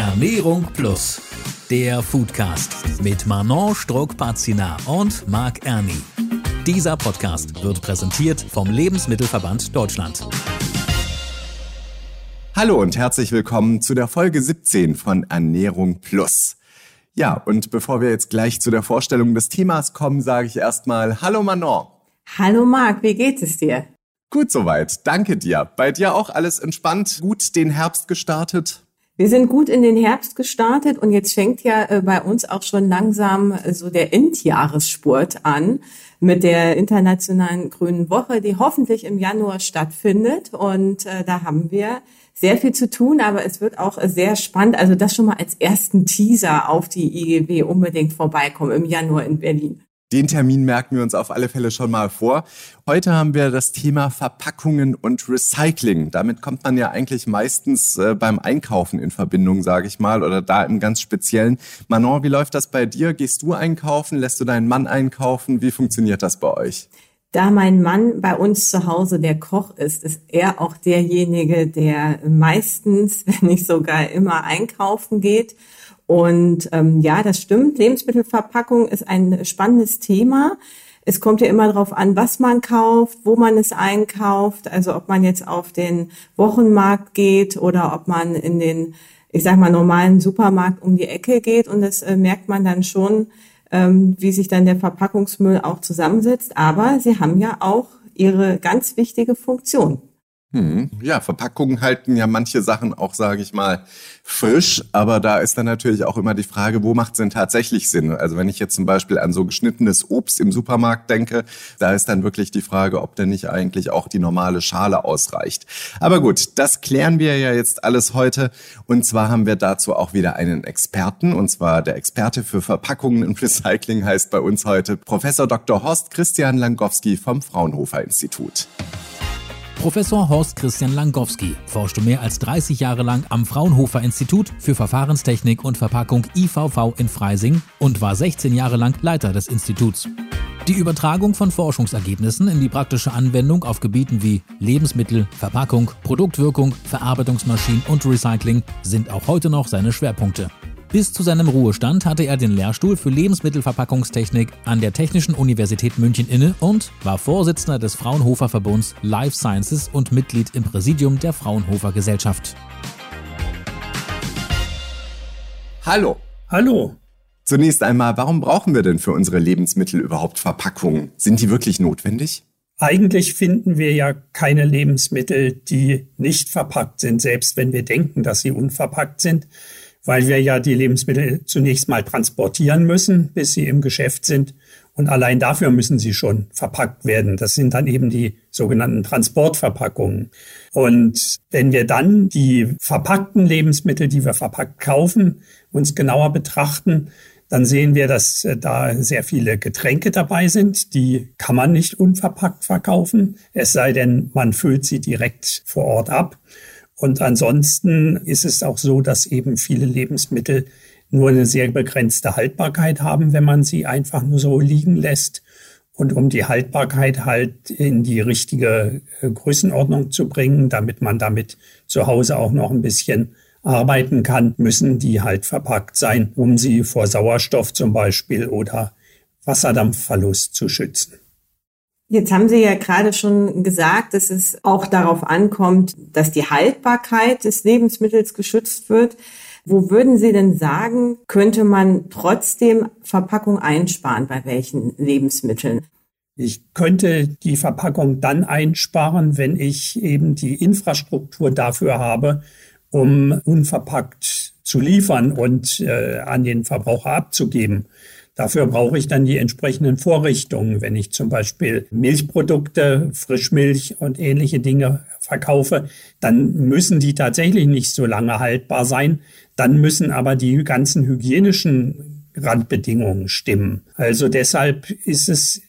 Ernährung Plus, der Foodcast mit Manon Struck-Pazina und Marc Erni. Dieser Podcast wird präsentiert vom Lebensmittelverband Deutschland. Hallo und herzlich willkommen zu der Folge 17 von Ernährung Plus. Ja, und bevor wir jetzt gleich zu der Vorstellung des Themas kommen, sage ich erstmal Hallo Manon. Hallo Marc, wie geht es dir? Gut soweit, danke dir. Bei dir auch alles entspannt, gut den Herbst gestartet? Wir sind gut in den Herbst gestartet und jetzt fängt ja äh, bei uns auch schon langsam äh, so der Endjahressport an mit der Internationalen Grünen Woche, die hoffentlich im Januar stattfindet. Und äh, da haben wir sehr viel zu tun, aber es wird auch sehr spannend. Also das schon mal als ersten Teaser auf die IGW unbedingt vorbeikommen im Januar in Berlin. Den Termin merken wir uns auf alle Fälle schon mal vor. Heute haben wir das Thema Verpackungen und Recycling. Damit kommt man ja eigentlich meistens äh, beim Einkaufen in Verbindung, sage ich mal, oder da im ganz Speziellen. Manon, wie läuft das bei dir? Gehst du einkaufen? Lässt du deinen Mann einkaufen? Wie funktioniert das bei euch? Da mein Mann bei uns zu Hause der Koch ist, ist er auch derjenige, der meistens, wenn nicht sogar immer einkaufen geht. Und ähm, ja, das stimmt. Lebensmittelverpackung ist ein spannendes Thema. Es kommt ja immer darauf an, was man kauft, wo man es einkauft. Also ob man jetzt auf den Wochenmarkt geht oder ob man in den, ich sag mal, normalen Supermarkt um die Ecke geht. Und das äh, merkt man dann schon, ähm, wie sich dann der Verpackungsmüll auch zusammensetzt. Aber sie haben ja auch ihre ganz wichtige Funktion. Hm. Ja, Verpackungen halten ja manche Sachen auch, sage ich mal, frisch, aber da ist dann natürlich auch immer die Frage, wo macht es denn tatsächlich Sinn? Also wenn ich jetzt zum Beispiel an so geschnittenes Obst im Supermarkt denke, da ist dann wirklich die Frage, ob denn nicht eigentlich auch die normale Schale ausreicht. Aber gut, das klären wir ja jetzt alles heute und zwar haben wir dazu auch wieder einen Experten und zwar der Experte für Verpackungen und Recycling heißt bei uns heute Professor Dr. Horst Christian Langowski vom Fraunhofer Institut. Professor Horst Christian Langowski forschte mehr als 30 Jahre lang am Fraunhofer Institut für Verfahrenstechnik und Verpackung IVV in Freising und war 16 Jahre lang Leiter des Instituts. Die Übertragung von Forschungsergebnissen in die praktische Anwendung auf Gebieten wie Lebensmittel, Verpackung, Produktwirkung, Verarbeitungsmaschinen und Recycling sind auch heute noch seine Schwerpunkte. Bis zu seinem Ruhestand hatte er den Lehrstuhl für Lebensmittelverpackungstechnik an der Technischen Universität München inne und war Vorsitzender des Fraunhofer Verbunds Life Sciences und Mitglied im Präsidium der Fraunhofer Gesellschaft. Hallo. Hallo. Zunächst einmal, warum brauchen wir denn für unsere Lebensmittel überhaupt Verpackungen? Sind die wirklich notwendig? Eigentlich finden wir ja keine Lebensmittel, die nicht verpackt sind, selbst wenn wir denken, dass sie unverpackt sind weil wir ja die Lebensmittel zunächst mal transportieren müssen, bis sie im Geschäft sind. Und allein dafür müssen sie schon verpackt werden. Das sind dann eben die sogenannten Transportverpackungen. Und wenn wir dann die verpackten Lebensmittel, die wir verpackt kaufen, uns genauer betrachten, dann sehen wir, dass äh, da sehr viele Getränke dabei sind. Die kann man nicht unverpackt verkaufen, es sei denn, man füllt sie direkt vor Ort ab. Und ansonsten ist es auch so, dass eben viele Lebensmittel nur eine sehr begrenzte Haltbarkeit haben, wenn man sie einfach nur so liegen lässt. Und um die Haltbarkeit halt in die richtige äh, Größenordnung zu bringen, damit man damit zu Hause auch noch ein bisschen arbeiten kann, müssen die halt verpackt sein, um sie vor Sauerstoff zum Beispiel oder Wasserdampfverlust zu schützen. Jetzt haben Sie ja gerade schon gesagt, dass es auch darauf ankommt, dass die Haltbarkeit des Lebensmittels geschützt wird. Wo würden Sie denn sagen, könnte man trotzdem Verpackung einsparen bei welchen Lebensmitteln? Ich könnte die Verpackung dann einsparen, wenn ich eben die Infrastruktur dafür habe, um unverpackt zu liefern und äh, an den Verbraucher abzugeben. Dafür brauche ich dann die entsprechenden Vorrichtungen. Wenn ich zum Beispiel Milchprodukte, Frischmilch und ähnliche Dinge verkaufe, dann müssen die tatsächlich nicht so lange haltbar sein. Dann müssen aber die ganzen hygienischen Randbedingungen stimmen. Also deshalb ist es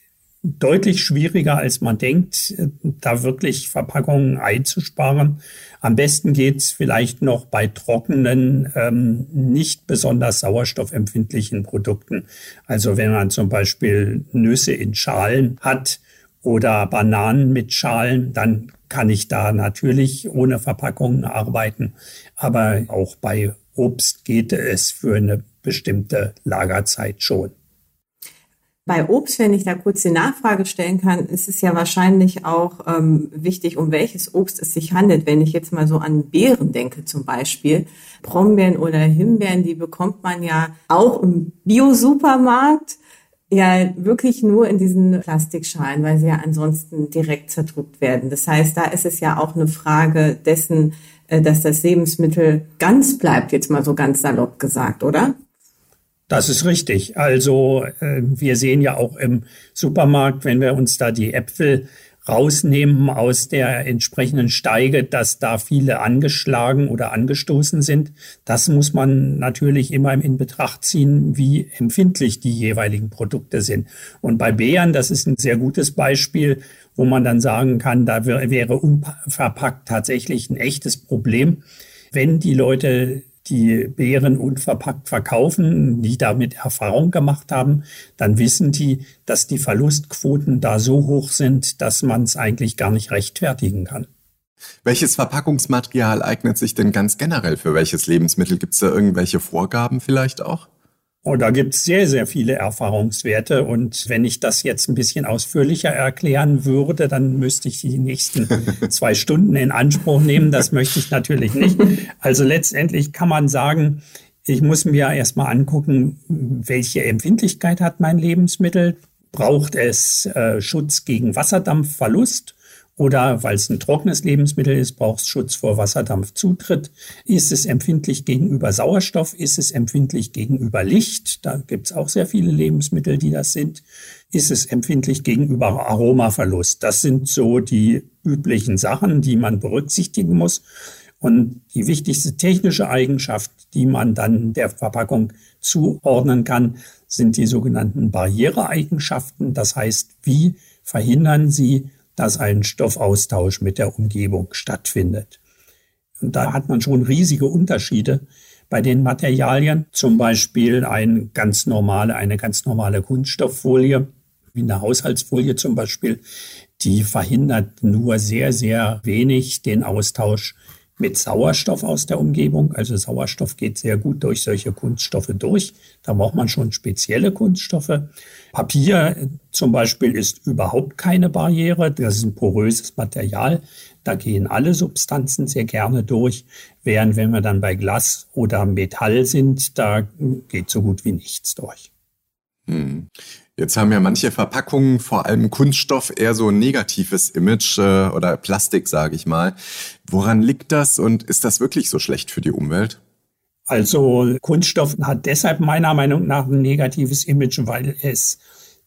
deutlich schwieriger, als man denkt, da wirklich Verpackungen einzusparen. Am besten geht's vielleicht noch bei trockenen, ähm, nicht besonders sauerstoffempfindlichen Produkten. Also wenn man zum Beispiel Nüsse in Schalen hat oder Bananen mit Schalen, dann kann ich da natürlich ohne Verpackungen arbeiten. Aber auch bei Obst geht es für eine bestimmte Lagerzeit schon. Bei Obst, wenn ich da kurz die Nachfrage stellen kann, ist es ja wahrscheinlich auch ähm, wichtig, um welches Obst es sich handelt. Wenn ich jetzt mal so an Beeren denke zum Beispiel, Brombeeren oder Himbeeren, die bekommt man ja auch im Bio-Supermarkt ja wirklich nur in diesen Plastikschalen, weil sie ja ansonsten direkt zerdrückt werden. Das heißt, da ist es ja auch eine Frage dessen, äh, dass das Lebensmittel ganz bleibt, jetzt mal so ganz salopp gesagt, oder? Das ist richtig. Also äh, wir sehen ja auch im Supermarkt, wenn wir uns da die Äpfel rausnehmen aus der entsprechenden Steige, dass da viele angeschlagen oder angestoßen sind. Das muss man natürlich immer in Betracht ziehen, wie empfindlich die jeweiligen Produkte sind. Und bei Beeren, das ist ein sehr gutes Beispiel, wo man dann sagen kann, da wäre unverpackt tatsächlich ein echtes Problem. Wenn die Leute die Beeren unverpackt verkaufen, die damit Erfahrung gemacht haben, dann wissen die, dass die Verlustquoten da so hoch sind, dass man es eigentlich gar nicht rechtfertigen kann. Welches Verpackungsmaterial eignet sich denn ganz generell für welches Lebensmittel? Gibt es da irgendwelche Vorgaben vielleicht auch? Und da gibt es sehr, sehr viele Erfahrungswerte. Und wenn ich das jetzt ein bisschen ausführlicher erklären würde, dann müsste ich die nächsten zwei Stunden in Anspruch nehmen. Das möchte ich natürlich nicht. Also letztendlich kann man sagen, ich muss mir erstmal angucken, welche Empfindlichkeit hat mein Lebensmittel. Braucht es äh, Schutz gegen Wasserdampfverlust? Oder weil es ein trockenes Lebensmittel ist, braucht es Schutz vor Wasserdampfzutritt. Ist es empfindlich gegenüber Sauerstoff? Ist es empfindlich gegenüber Licht? Da gibt es auch sehr viele Lebensmittel, die das sind. Ist es empfindlich gegenüber Aromaverlust? Das sind so die üblichen Sachen, die man berücksichtigen muss. Und die wichtigste technische Eigenschaft, die man dann der Verpackung zuordnen kann, sind die sogenannten Barriereeigenschaften. Das heißt, wie verhindern sie dass ein Stoffaustausch mit der Umgebung stattfindet. Und da hat man schon riesige Unterschiede bei den Materialien. Zum Beispiel ein ganz normale, eine ganz normale Kunststofffolie, wie eine Haushaltsfolie zum Beispiel, die verhindert nur sehr, sehr wenig den Austausch mit Sauerstoff aus der Umgebung. Also Sauerstoff geht sehr gut durch solche Kunststoffe durch. Da braucht man schon spezielle Kunststoffe. Papier zum Beispiel ist überhaupt keine Barriere. Das ist ein poröses Material. Da gehen alle Substanzen sehr gerne durch. Während wenn wir dann bei Glas oder Metall sind, da geht so gut wie nichts durch. Hm. Jetzt haben ja manche Verpackungen, vor allem Kunststoff, eher so ein negatives Image äh, oder Plastik, sage ich mal. Woran liegt das und ist das wirklich so schlecht für die Umwelt? Also Kunststoff hat deshalb meiner Meinung nach ein negatives Image, weil es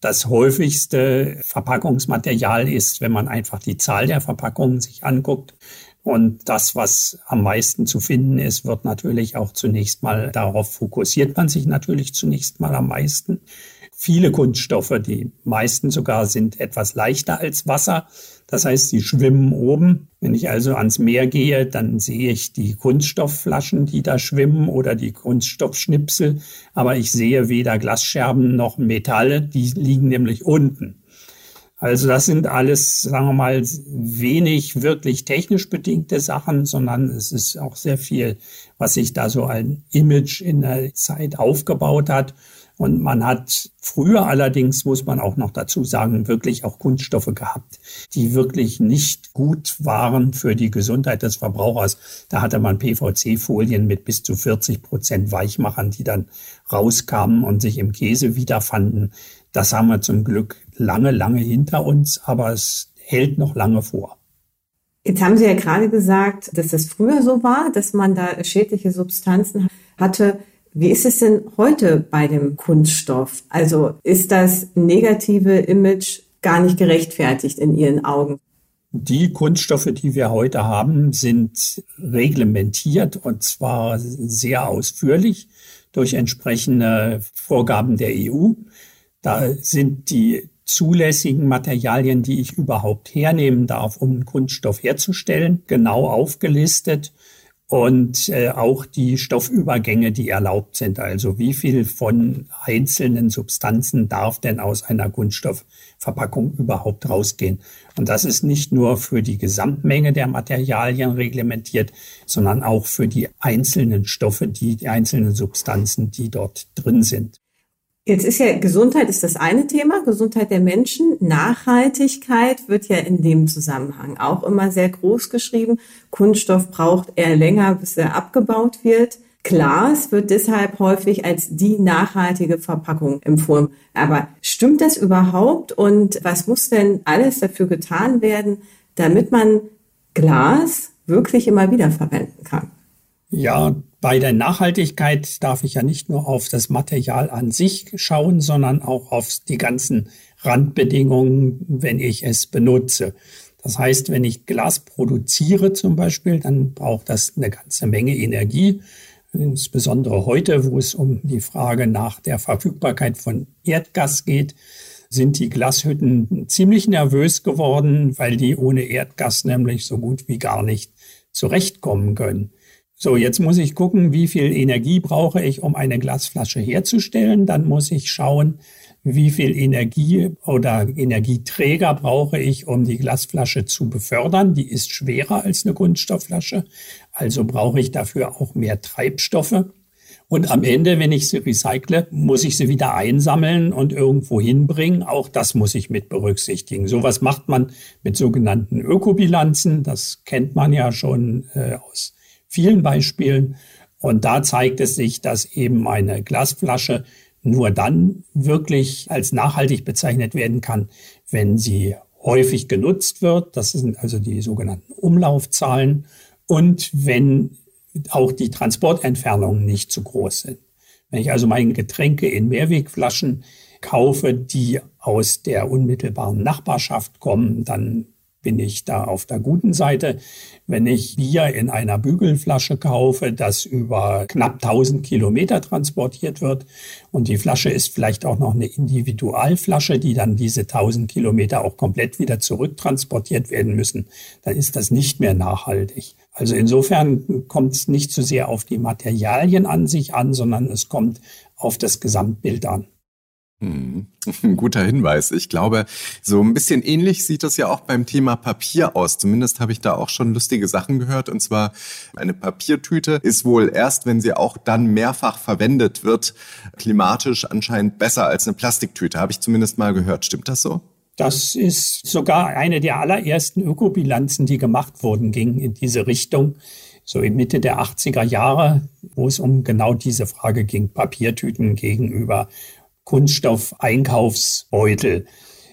das häufigste Verpackungsmaterial ist, wenn man einfach die Zahl der Verpackungen sich anguckt. Und das, was am meisten zu finden ist, wird natürlich auch zunächst mal, darauf fokussiert man sich natürlich zunächst mal am meisten viele Kunststoffe. Die meisten sogar sind etwas leichter als Wasser. Das heißt, sie schwimmen oben. Wenn ich also ans Meer gehe, dann sehe ich die Kunststoffflaschen, die da schwimmen oder die Kunststoffschnipsel. Aber ich sehe weder Glasscherben noch Metalle. Die liegen nämlich unten. Also das sind alles, sagen wir mal, wenig wirklich technisch bedingte Sachen, sondern es ist auch sehr viel, was sich da so ein Image in der Zeit aufgebaut hat. Und man hat früher allerdings, muss man auch noch dazu sagen, wirklich auch Kunststoffe gehabt, die wirklich nicht gut waren für die Gesundheit des Verbrauchers. Da hatte man PVC-Folien mit bis zu 40 Prozent Weichmachern, die dann rauskamen und sich im Käse wiederfanden. Das haben wir zum Glück lange, lange hinter uns, aber es hält noch lange vor. Jetzt haben Sie ja gerade gesagt, dass das früher so war, dass man da schädliche Substanzen hatte. Wie ist es denn heute bei dem Kunststoff? Also ist das negative Image gar nicht gerechtfertigt in Ihren Augen? Die Kunststoffe, die wir heute haben, sind reglementiert und zwar sehr ausführlich durch entsprechende Vorgaben der EU. Da sind die zulässigen Materialien, die ich überhaupt hernehmen darf, um einen Kunststoff herzustellen, genau aufgelistet und äh, auch die Stoffübergänge, die erlaubt sind. Also wie viel von einzelnen Substanzen darf denn aus einer Kunststoffverpackung überhaupt rausgehen? Und das ist nicht nur für die Gesamtmenge der Materialien reglementiert, sondern auch für die einzelnen Stoffe, die, die einzelnen Substanzen, die dort drin sind. Jetzt ist ja Gesundheit ist das eine Thema, Gesundheit der Menschen. Nachhaltigkeit wird ja in dem Zusammenhang auch immer sehr groß geschrieben. Kunststoff braucht eher länger, bis er abgebaut wird. Glas wird deshalb häufig als die nachhaltige Verpackung empfohlen. Aber stimmt das überhaupt? Und was muss denn alles dafür getan werden, damit man Glas wirklich immer wieder verwenden kann? Ja, bei der Nachhaltigkeit darf ich ja nicht nur auf das Material an sich schauen, sondern auch auf die ganzen Randbedingungen, wenn ich es benutze. Das heißt, wenn ich Glas produziere zum Beispiel, dann braucht das eine ganze Menge Energie. Insbesondere heute, wo es um die Frage nach der Verfügbarkeit von Erdgas geht, sind die Glashütten ziemlich nervös geworden, weil die ohne Erdgas nämlich so gut wie gar nicht zurechtkommen können. So, jetzt muss ich gucken, wie viel Energie brauche ich, um eine Glasflasche herzustellen. Dann muss ich schauen, wie viel Energie oder Energieträger brauche ich, um die Glasflasche zu befördern. Die ist schwerer als eine Kunststoffflasche, also brauche ich dafür auch mehr Treibstoffe. Und am Ende, wenn ich sie recycle, muss ich sie wieder einsammeln und irgendwo hinbringen. Auch das muss ich mit berücksichtigen. Sowas macht man mit sogenannten Ökobilanzen. Das kennt man ja schon äh, aus vielen Beispielen. Und da zeigt es sich, dass eben eine Glasflasche nur dann wirklich als nachhaltig bezeichnet werden kann, wenn sie häufig genutzt wird. Das sind also die sogenannten Umlaufzahlen. Und wenn auch die Transportentfernungen nicht zu groß sind. Wenn ich also meine Getränke in Mehrwegflaschen kaufe, die aus der unmittelbaren Nachbarschaft kommen, dann bin ich da auf der guten Seite. Wenn ich Bier in einer Bügelflasche kaufe, das über knapp 1000 Kilometer transportiert wird und die Flasche ist vielleicht auch noch eine Individualflasche, die dann diese 1000 Kilometer auch komplett wieder zurücktransportiert werden müssen, dann ist das nicht mehr nachhaltig. Also insofern kommt es nicht so sehr auf die Materialien an sich an, sondern es kommt auf das Gesamtbild an. Hm, ein guter Hinweis. Ich glaube, so ein bisschen ähnlich sieht das ja auch beim Thema Papier aus. Zumindest habe ich da auch schon lustige Sachen gehört. Und zwar eine Papiertüte ist wohl erst, wenn sie auch dann mehrfach verwendet wird, klimatisch anscheinend besser als eine Plastiktüte. Habe ich zumindest mal gehört. Stimmt das so? Das ist sogar eine der allerersten Ökobilanzen, die gemacht wurden, ging in diese Richtung. So in Mitte der 80er Jahre, wo es um genau diese Frage ging, Papiertüten gegenüber Kunststoff-Einkaufsbeutel.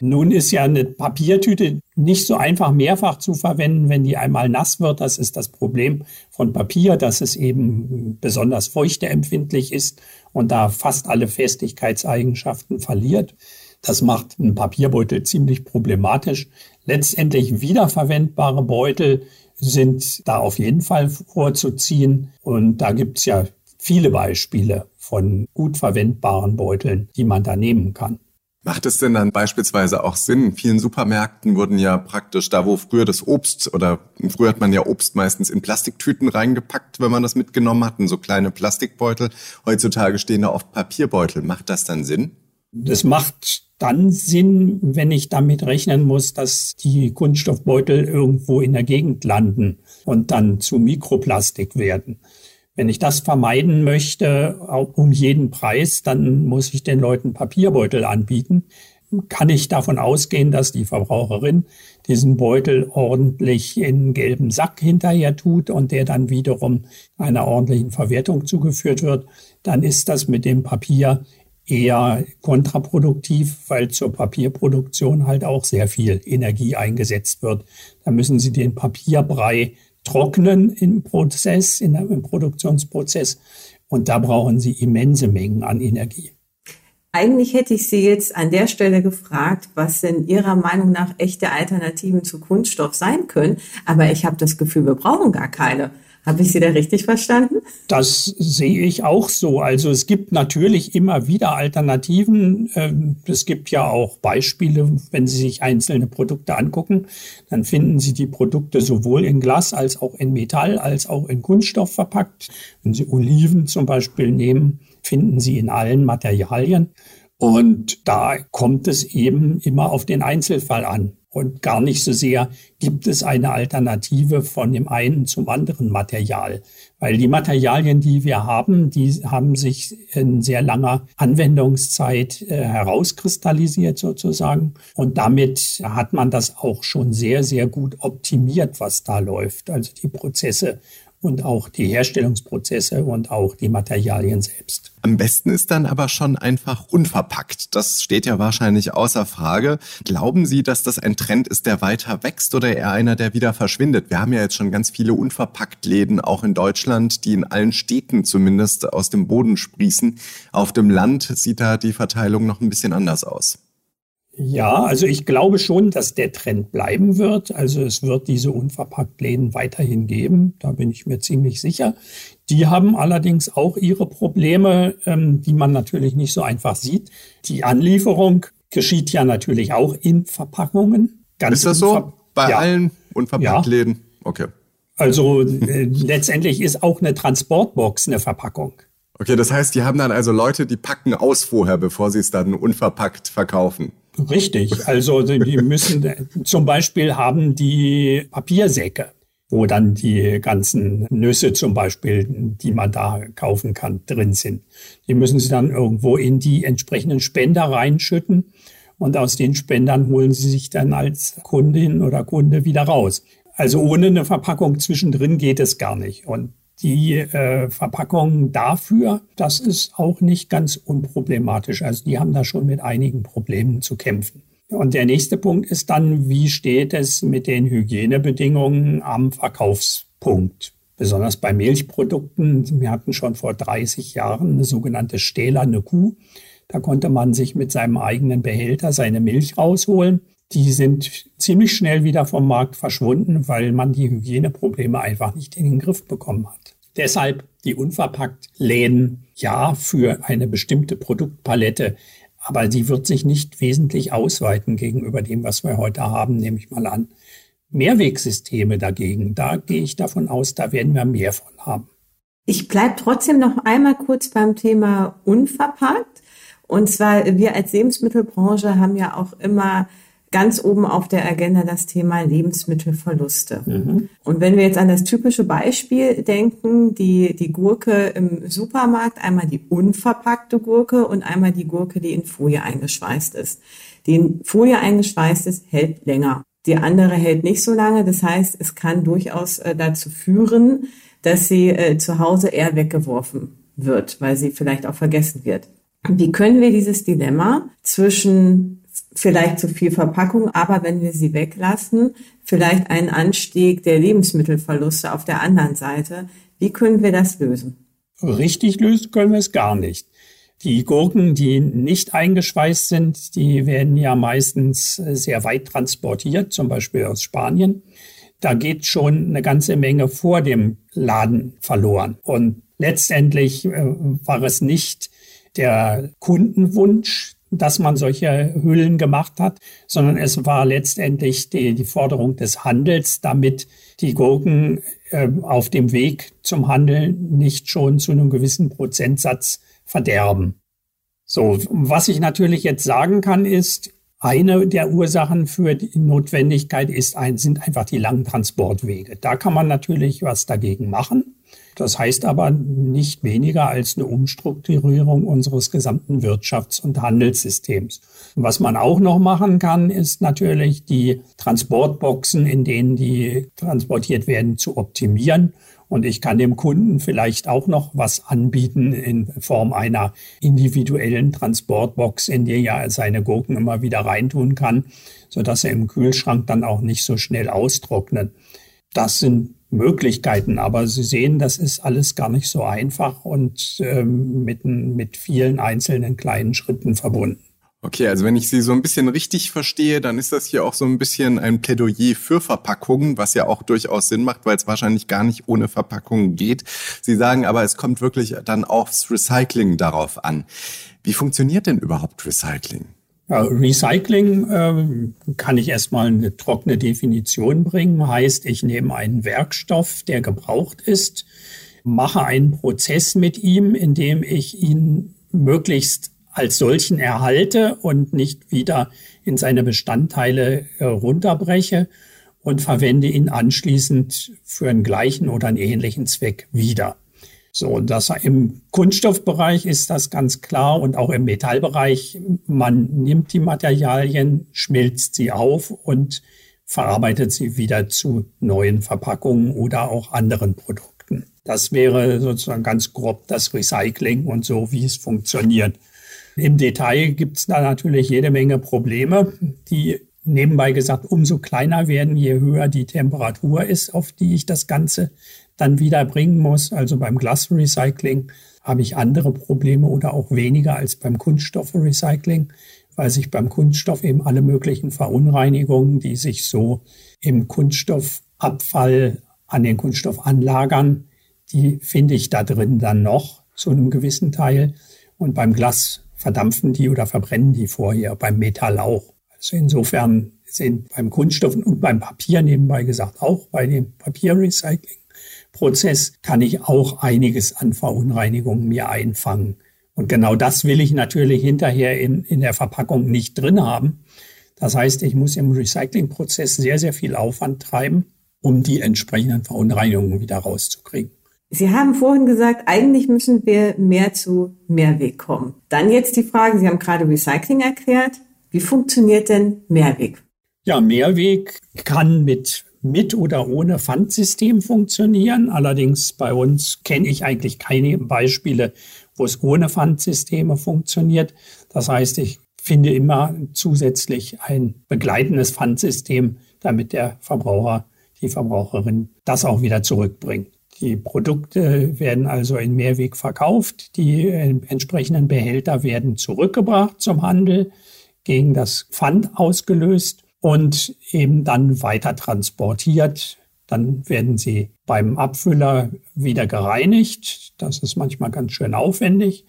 Nun ist ja eine Papiertüte nicht so einfach mehrfach zu verwenden, wenn die einmal nass wird. Das ist das Problem von Papier, dass es eben besonders feuchteempfindlich ist und da fast alle Festigkeitseigenschaften verliert. Das macht einen Papierbeutel ziemlich problematisch. Letztendlich wiederverwendbare Beutel sind da auf jeden Fall vorzuziehen. Und da gibt's ja viele Beispiele von gut verwendbaren Beuteln, die man da nehmen kann. Macht es denn dann beispielsweise auch Sinn? In vielen Supermärkten wurden ja praktisch da, wo früher das Obst oder früher hat man ja Obst meistens in Plastiktüten reingepackt, wenn man das mitgenommen hat, in so kleine Plastikbeutel. Heutzutage stehen da oft Papierbeutel. Macht das dann Sinn? Das macht dann Sinn, wenn ich damit rechnen muss, dass die Kunststoffbeutel irgendwo in der Gegend landen und dann zu Mikroplastik werden. Wenn ich das vermeiden möchte, um jeden Preis, dann muss ich den Leuten Papierbeutel anbieten. Kann ich davon ausgehen, dass die Verbraucherin diesen Beutel ordentlich in gelben Sack hinterher tut und der dann wiederum einer ordentlichen Verwertung zugeführt wird, dann ist das mit dem Papier eher kontraproduktiv, weil zur Papierproduktion halt auch sehr viel Energie eingesetzt wird. Da müssen Sie den Papierbrei trocknen im Prozess, in, im Produktionsprozess. Und da brauchen sie immense Mengen an Energie. Eigentlich hätte ich Sie jetzt an der Stelle gefragt, was denn Ihrer Meinung nach echte Alternativen zu Kunststoff sein können. Aber ich habe das Gefühl, wir brauchen gar keine. Habe ich Sie da richtig verstanden? Das sehe ich auch so. Also es gibt natürlich immer wieder Alternativen. Ähm, es gibt ja auch Beispiele, wenn Sie sich einzelne Produkte angucken, dann finden Sie die Produkte sowohl in Glas als auch in Metall als auch in Kunststoff verpackt. Wenn Sie Oliven zum Beispiel nehmen, finden Sie in allen Materialien. Und da kommt es eben immer auf den Einzelfall an und gar nicht so sehr, gibt es eine Alternative von dem einen zum anderen Material. Weil die Materialien, die wir haben, die haben sich in sehr langer Anwendungszeit äh, herauskristallisiert sozusagen. Und damit hat man das auch schon sehr, sehr gut optimiert, was da läuft. Also die Prozesse und auch die Herstellungsprozesse und auch die Materialien selbst. Am besten ist dann aber schon einfach unverpackt. Das steht ja wahrscheinlich außer Frage. Glauben Sie, dass das ein Trend ist, der weiter wächst oder eher einer, der wieder verschwindet? Wir haben ja jetzt schon ganz viele Unverpackt-Läden, auch in Deutschland, die in allen Städten zumindest aus dem Boden sprießen. Auf dem Land sieht da die Verteilung noch ein bisschen anders aus. Ja, also ich glaube schon, dass der Trend bleiben wird. Also es wird diese Unverpacktläden weiterhin geben. Da bin ich mir ziemlich sicher. Die haben allerdings auch ihre Probleme, ähm, die man natürlich nicht so einfach sieht. Die Anlieferung geschieht ja natürlich auch in Verpackungen. Ganz ist das so? Bei ja. allen Unverpacktläden? Ja. Okay. Also äh, letztendlich ist auch eine Transportbox eine Verpackung. Okay, das heißt, die haben dann also Leute, die packen aus vorher, bevor sie es dann unverpackt verkaufen. Richtig. Also die müssen zum Beispiel haben die Papiersäcke, wo dann die ganzen Nüsse zum Beispiel, die man da kaufen kann, drin sind. Die müssen sie dann irgendwo in die entsprechenden Spender reinschütten. Und aus den Spendern holen sie sich dann als Kundin oder Kunde wieder raus. Also ohne eine Verpackung zwischendrin geht es gar nicht. Und die äh, Verpackung dafür, das ist auch nicht ganz unproblematisch. Also die haben da schon mit einigen Problemen zu kämpfen. Und der nächste Punkt ist dann, wie steht es mit den Hygienebedingungen am Verkaufspunkt? Besonders bei Milchprodukten. Wir hatten schon vor 30 Jahren eine sogenannte stählerne Kuh. Da konnte man sich mit seinem eigenen Behälter seine Milch rausholen. Die sind ziemlich schnell wieder vom Markt verschwunden, weil man die Hygieneprobleme einfach nicht in den Griff bekommen hat. Deshalb die unverpackt Läden, ja, für eine bestimmte Produktpalette, aber die wird sich nicht wesentlich ausweiten gegenüber dem, was wir heute haben, nehme ich mal an. Mehrwegsysteme dagegen, da gehe ich davon aus, da werden wir mehr von haben. Ich bleibe trotzdem noch einmal kurz beim Thema unverpackt. Und zwar, wir als Lebensmittelbranche haben ja auch immer ganz oben auf der Agenda das Thema Lebensmittelverluste. Mhm. Und wenn wir jetzt an das typische Beispiel denken, die, die Gurke im Supermarkt, einmal die unverpackte Gurke und einmal die Gurke, die in Folie eingeschweißt ist. Die in Folie eingeschweißt ist, hält länger. Die andere hält nicht so lange. Das heißt, es kann durchaus äh, dazu führen, dass sie äh, zu Hause eher weggeworfen wird, weil sie vielleicht auch vergessen wird. Wie können wir dieses Dilemma zwischen vielleicht zu viel Verpackung, aber wenn wir sie weglassen, vielleicht einen Anstieg der Lebensmittelverluste auf der anderen Seite. Wie können wir das lösen? Richtig lösen können wir es gar nicht. Die Gurken, die nicht eingeschweißt sind, die werden ja meistens sehr weit transportiert, zum Beispiel aus Spanien. Da geht schon eine ganze Menge vor dem Laden verloren. Und letztendlich äh, war es nicht der Kundenwunsch, dass man solche Hüllen gemacht hat, sondern es war letztendlich die, die Forderung des Handels, damit die Gurken äh, auf dem Weg zum Handel nicht schon zu einem gewissen Prozentsatz verderben. So, was ich natürlich jetzt sagen kann, ist, eine der Ursachen für die Notwendigkeit ist ein, sind einfach die langen Transportwege. Da kann man natürlich was dagegen machen. Das heißt aber nicht weniger als eine Umstrukturierung unseres gesamten Wirtschafts- und Handelssystems. Was man auch noch machen kann, ist natürlich die Transportboxen, in denen die transportiert werden, zu optimieren. Und ich kann dem Kunden vielleicht auch noch was anbieten in Form einer individuellen Transportbox, in die er seine Gurken immer wieder reintun kann, sodass er im Kühlschrank dann auch nicht so schnell austrocknet. Das sind Möglichkeiten. Aber Sie sehen, das ist alles gar nicht so einfach und ähm, mit, mit vielen einzelnen kleinen Schritten verbunden. Okay, also wenn ich Sie so ein bisschen richtig verstehe, dann ist das hier auch so ein bisschen ein Plädoyer für Verpackungen, was ja auch durchaus Sinn macht, weil es wahrscheinlich gar nicht ohne Verpackungen geht. Sie sagen aber, es kommt wirklich dann aufs Recycling darauf an. Wie funktioniert denn überhaupt Recycling? Ja, Recycling äh, kann ich erstmal eine trockene Definition bringen. Heißt, ich nehme einen Werkstoff, der gebraucht ist, mache einen Prozess mit ihm, in dem ich ihn möglichst als solchen erhalte und nicht wieder in seine Bestandteile äh, runterbreche und verwende ihn anschließend für einen gleichen oder einen ähnlichen Zweck wieder. So, das im Kunststoffbereich ist das ganz klar und auch im Metallbereich. Man nimmt die Materialien, schmilzt sie auf und verarbeitet sie wieder zu neuen Verpackungen oder auch anderen Produkten. Das wäre sozusagen ganz grob das Recycling und so, wie es funktioniert. Im Detail gibt es da natürlich jede Menge Probleme, die nebenbei gesagt umso kleiner werden, je höher die Temperatur ist, auf die ich das Ganze dann wieder bringen muss. Also beim Glasrecycling habe ich andere Probleme oder auch weniger als beim Kunststoffrecycling, weil sich beim Kunststoff eben alle möglichen Verunreinigungen, die sich so im Kunststoffabfall an den Kunststoff anlagern, die finde ich da drin dann noch zu einem gewissen Teil. Und beim Glas verdampfen die oder verbrennen die vorher, beim Metall auch. Also insofern sind beim Kunststoff und beim Papier nebenbei gesagt auch bei dem Papierrecycling-Prozess kann ich auch einiges an Verunreinigungen mir einfangen. Und genau das will ich natürlich hinterher in, in der Verpackung nicht drin haben. Das heißt, ich muss im Recyclingprozess sehr, sehr viel Aufwand treiben, um die entsprechenden Verunreinigungen wieder rauszukriegen. Sie haben vorhin gesagt, eigentlich müssen wir mehr zu Mehrweg kommen. Dann jetzt die Frage, Sie haben gerade Recycling erklärt. Wie funktioniert denn Mehrweg? Ja, Mehrweg kann mit mit oder ohne Pfandsystem funktionieren. Allerdings bei uns kenne ich eigentlich keine Beispiele, wo es ohne Pfandsysteme funktioniert. Das heißt, ich finde immer zusätzlich ein begleitendes Pfandsystem, damit der Verbraucher, die Verbraucherin das auch wieder zurückbringt. Die Produkte werden also in Mehrweg verkauft. Die äh, entsprechenden Behälter werden zurückgebracht zum Handel, gegen das Pfand ausgelöst und eben dann weiter transportiert. Dann werden sie beim Abfüller wieder gereinigt. Das ist manchmal ganz schön aufwendig.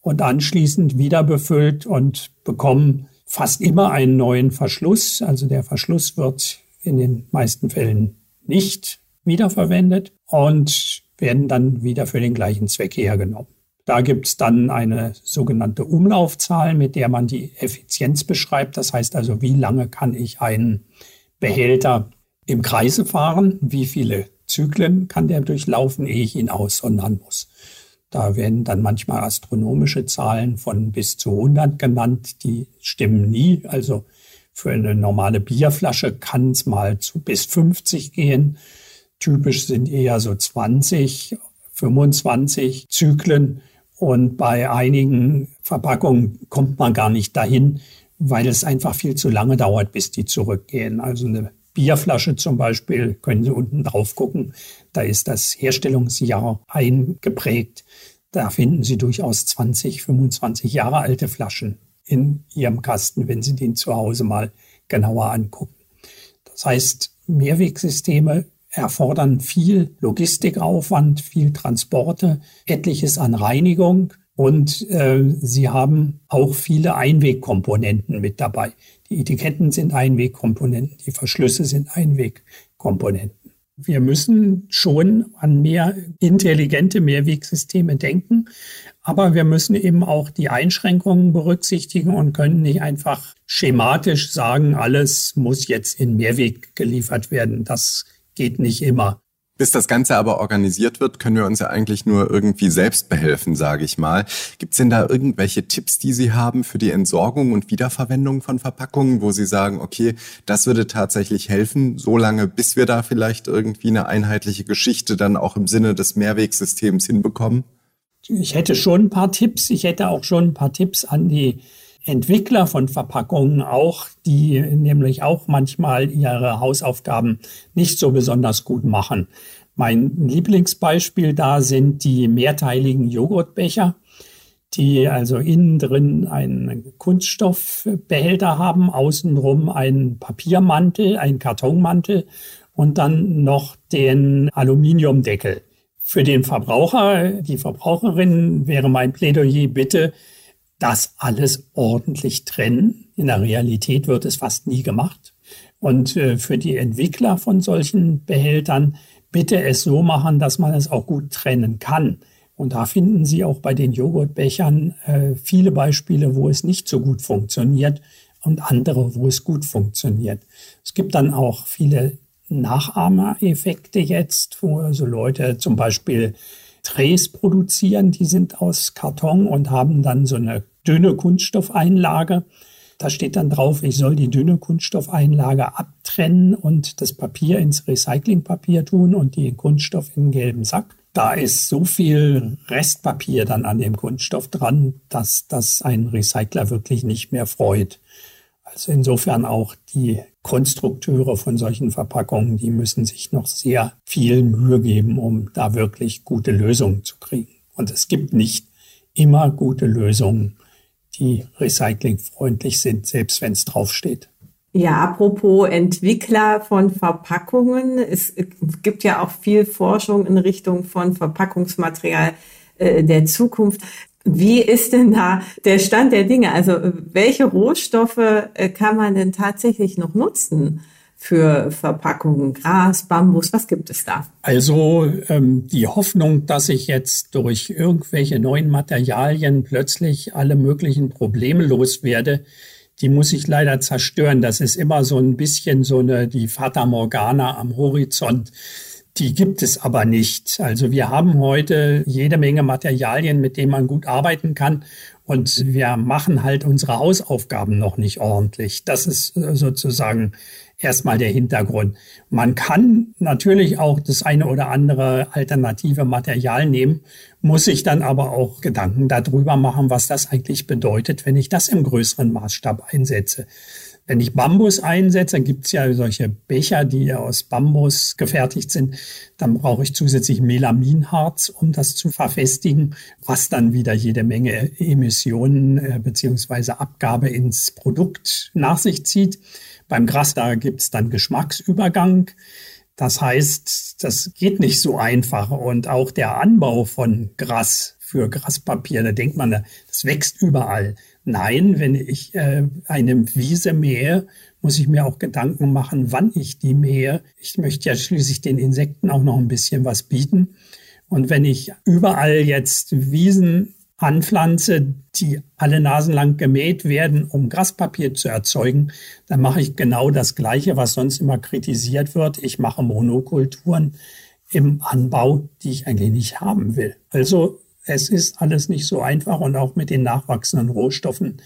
Und anschließend wieder befüllt und bekommen fast immer einen neuen Verschluss. Also der Verschluss wird in den meisten Fällen nicht wiederverwendet und werden dann wieder für den gleichen Zweck hergenommen. Da gibt es dann eine sogenannte Umlaufzahl, mit der man die Effizienz beschreibt. Das heißt also, wie lange kann ich einen Behälter im Kreise fahren, wie viele Zyklen kann der durchlaufen, ehe ich ihn aussondern muss. Da werden dann manchmal astronomische Zahlen von bis zu 100 genannt, die stimmen nie. Also für eine normale Bierflasche kann es mal zu bis 50 gehen. Typisch sind eher so 20, 25 Zyklen. Und bei einigen Verpackungen kommt man gar nicht dahin, weil es einfach viel zu lange dauert, bis die zurückgehen. Also eine Bierflasche zum Beispiel, können Sie unten drauf gucken, da ist das Herstellungsjahr eingeprägt. Da finden Sie durchaus 20, 25 Jahre alte Flaschen in Ihrem Kasten, wenn Sie den zu Hause mal genauer angucken. Das heißt, Mehrwegsysteme erfordern viel Logistikaufwand, viel Transporte, etliches an Reinigung und äh, sie haben auch viele Einwegkomponenten mit dabei. Die Etiketten sind Einwegkomponenten, die Verschlüsse sind Einwegkomponenten. Wir müssen schon an mehr intelligente Mehrwegsysteme denken, aber wir müssen eben auch die Einschränkungen berücksichtigen und können nicht einfach schematisch sagen, alles muss jetzt in Mehrweg geliefert werden. Das geht nicht immer. Bis das Ganze aber organisiert wird, können wir uns ja eigentlich nur irgendwie selbst behelfen, sage ich mal. Gibt es denn da irgendwelche Tipps, die Sie haben für die Entsorgung und Wiederverwendung von Verpackungen, wo Sie sagen, okay, das würde tatsächlich helfen, solange bis wir da vielleicht irgendwie eine einheitliche Geschichte dann auch im Sinne des Mehrwegsystems hinbekommen? Ich hätte schon ein paar Tipps. Ich hätte auch schon ein paar Tipps an die Entwickler von Verpackungen auch, die nämlich auch manchmal ihre Hausaufgaben nicht so besonders gut machen. Mein Lieblingsbeispiel da sind die mehrteiligen Joghurtbecher. die also innen drin einen Kunststoffbehälter haben, außenrum einen Papiermantel, einen Kartonmantel und dann noch den Aluminiumdeckel. Für den Verbraucher, die Verbraucherin wäre mein Plädoyer bitte, das alles ordentlich trennen. In der Realität wird es fast nie gemacht. Und äh, für die Entwickler von solchen Behältern bitte es so machen, dass man es auch gut trennen kann. Und da finden Sie auch bei den Joghurtbechern äh, viele Beispiele, wo es nicht so gut funktioniert und andere, wo es gut funktioniert. Es gibt dann auch viele Nachahmereffekte jetzt, wo also Leute zum Beispiel Trays produzieren, die sind aus Karton und haben dann so eine dünne Kunststoffeinlage. Da steht dann drauf, ich soll die dünne Kunststoffeinlage abtrennen und das Papier ins Recyclingpapier tun und den Kunststoff in den gelben Sack. Da ist so viel Restpapier dann an dem Kunststoff dran, dass das ein Recycler wirklich nicht mehr freut. Also insofern auch die Konstrukteure von solchen Verpackungen, die müssen sich noch sehr viel Mühe geben, um da wirklich gute Lösungen zu kriegen. Und es gibt nicht immer gute Lösungen die recyclingfreundlich sind, selbst wenn es draufsteht. Ja, apropos Entwickler von Verpackungen. Es gibt ja auch viel Forschung in Richtung von Verpackungsmaterial äh, der Zukunft. Wie ist denn da der Stand der Dinge? Also welche Rohstoffe äh, kann man denn tatsächlich noch nutzen? Für Verpackungen, Gras, Bambus? Was gibt es da? Also ähm, die Hoffnung, dass ich jetzt durch irgendwelche neuen Materialien plötzlich alle möglichen Probleme loswerde, die muss ich leider zerstören. Das ist immer so ein bisschen so eine die Fata Morgana am Horizont. Die gibt es aber nicht. Also wir haben heute jede Menge Materialien, mit denen man gut arbeiten kann. Und wir machen halt unsere Hausaufgaben noch nicht ordentlich. Das ist äh, sozusagen erstmal der Hintergrund. Man kann natürlich auch das eine oder andere alternative Material nehmen, muss sich dann aber auch Gedanken darüber machen, was das eigentlich bedeutet, wenn ich das im größeren Maßstab einsetze. Wenn ich Bambus einsetze, dann gibt es ja solche Becher, die aus Bambus gefertigt sind. Dann brauche ich zusätzlich Melaminharz, um das zu verfestigen, was dann wieder jede Menge Emissionen äh, beziehungsweise Abgabe ins Produkt nach sich zieht. Beim Gras, da gibt es dann Geschmacksübergang. Das heißt, das geht nicht so einfach. Und auch der Anbau von Gras für Graspapier, da denkt man, das wächst überall. Nein, wenn ich äh, eine Wiese mähe, muss ich mir auch Gedanken machen, wann ich die mähe. Ich möchte ja schließlich den Insekten auch noch ein bisschen was bieten. Und wenn ich überall jetzt Wiesen anpflanze, die alle Nasen lang gemäht werden, um Graspapier zu erzeugen, dann mache ich genau das Gleiche, was sonst immer kritisiert wird. Ich mache Monokulturen im Anbau, die ich eigentlich nicht haben will. Also es ist alles nicht so einfach und auch mit den nachwachsenden Rohstoffen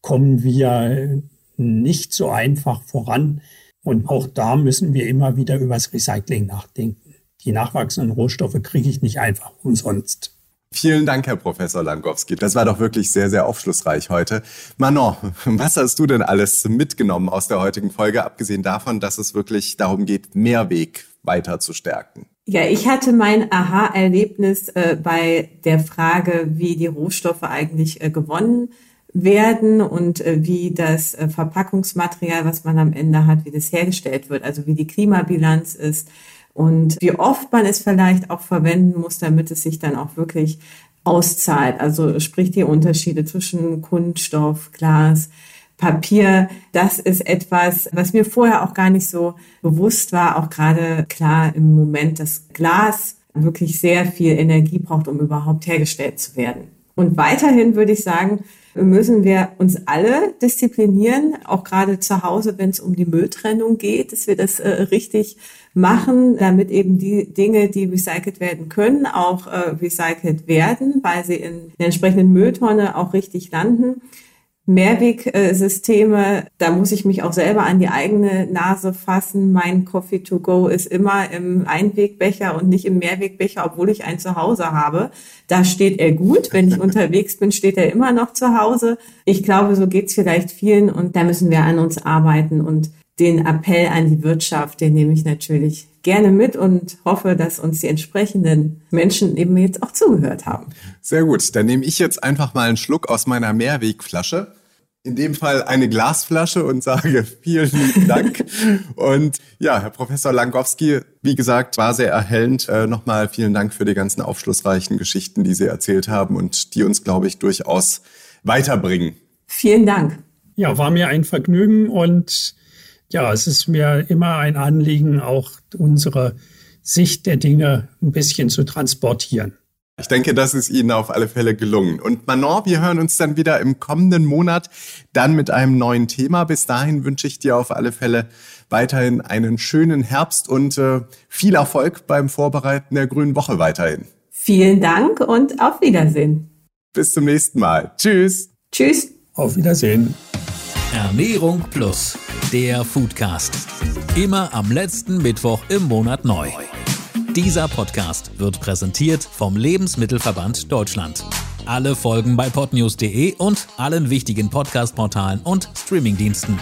kommen wir nicht so einfach voran. Und auch da müssen wir immer wieder übers Recycling nachdenken. Die nachwachsenden Rohstoffe kriege ich nicht einfach umsonst. Vielen Dank, Herr Professor Langowski. Das war doch wirklich sehr, sehr aufschlussreich heute. Manon, was hast du denn alles mitgenommen aus der heutigen Folge, abgesehen davon, dass es wirklich darum geht, Mehrweg weiter zu stärken? Ja, ich hatte mein Aha-Erlebnis äh, bei der Frage, wie die Rohstoffe eigentlich äh, gewonnen werden und äh, wie das äh, Verpackungsmaterial, was man am Ende hat, wie das hergestellt wird, also wie die Klimabilanz ist und wie oft man es vielleicht auch verwenden muss, damit es sich dann auch wirklich auszahlt. Also sprich die Unterschiede zwischen Kunststoff, Glas, Papier, das ist etwas, was mir vorher auch gar nicht so bewusst war, auch gerade klar im Moment, dass Glas wirklich sehr viel Energie braucht, um überhaupt hergestellt zu werden. Und weiterhin würde ich sagen, müssen wir uns alle disziplinieren, auch gerade zu Hause, wenn es um die Mülltrennung geht, dass wir das äh, richtig machen, damit eben die Dinge, die recycelt werden können, auch äh, recycelt werden, weil sie in der entsprechenden Mülltonne auch richtig landen. Mehrwegsysteme, da muss ich mich auch selber an die eigene Nase fassen. Mein Coffee to go ist immer im Einwegbecher und nicht im Mehrwegbecher, obwohl ich einen zu Hause habe. Da steht er gut. Wenn ich unterwegs bin, steht er immer noch zu Hause. Ich glaube, so geht's vielleicht vielen und da müssen wir an uns arbeiten und den Appell an die Wirtschaft, den nehme ich natürlich gerne mit und hoffe, dass uns die entsprechenden Menschen eben jetzt auch zugehört haben. Sehr gut, dann nehme ich jetzt einfach mal einen Schluck aus meiner Mehrwegflasche. In dem Fall eine Glasflasche und sage vielen lieben Dank. und ja, Herr Professor Langowski, wie gesagt, war sehr erhellend. Äh, Nochmal vielen Dank für die ganzen aufschlussreichen Geschichten, die Sie erzählt haben und die uns, glaube ich, durchaus weiterbringen. Vielen Dank. Ja, war mir ein Vergnügen und ja, es ist mir immer ein Anliegen, auch unsere Sicht der Dinge ein bisschen zu transportieren. Ich denke, das ist Ihnen auf alle Fälle gelungen. Und Manon, wir hören uns dann wieder im kommenden Monat dann mit einem neuen Thema. Bis dahin wünsche ich dir auf alle Fälle weiterhin einen schönen Herbst und äh, viel Erfolg beim Vorbereiten der Grünen Woche weiterhin. Vielen Dank und auf Wiedersehen. Bis zum nächsten Mal. Tschüss. Tschüss. Auf Wiedersehen. Ernährung Plus, der Foodcast. Immer am letzten Mittwoch im Monat neu. Dieser Podcast wird präsentiert vom Lebensmittelverband Deutschland. Alle Folgen bei podnews.de und allen wichtigen Podcast-Portalen und Streamingdiensten.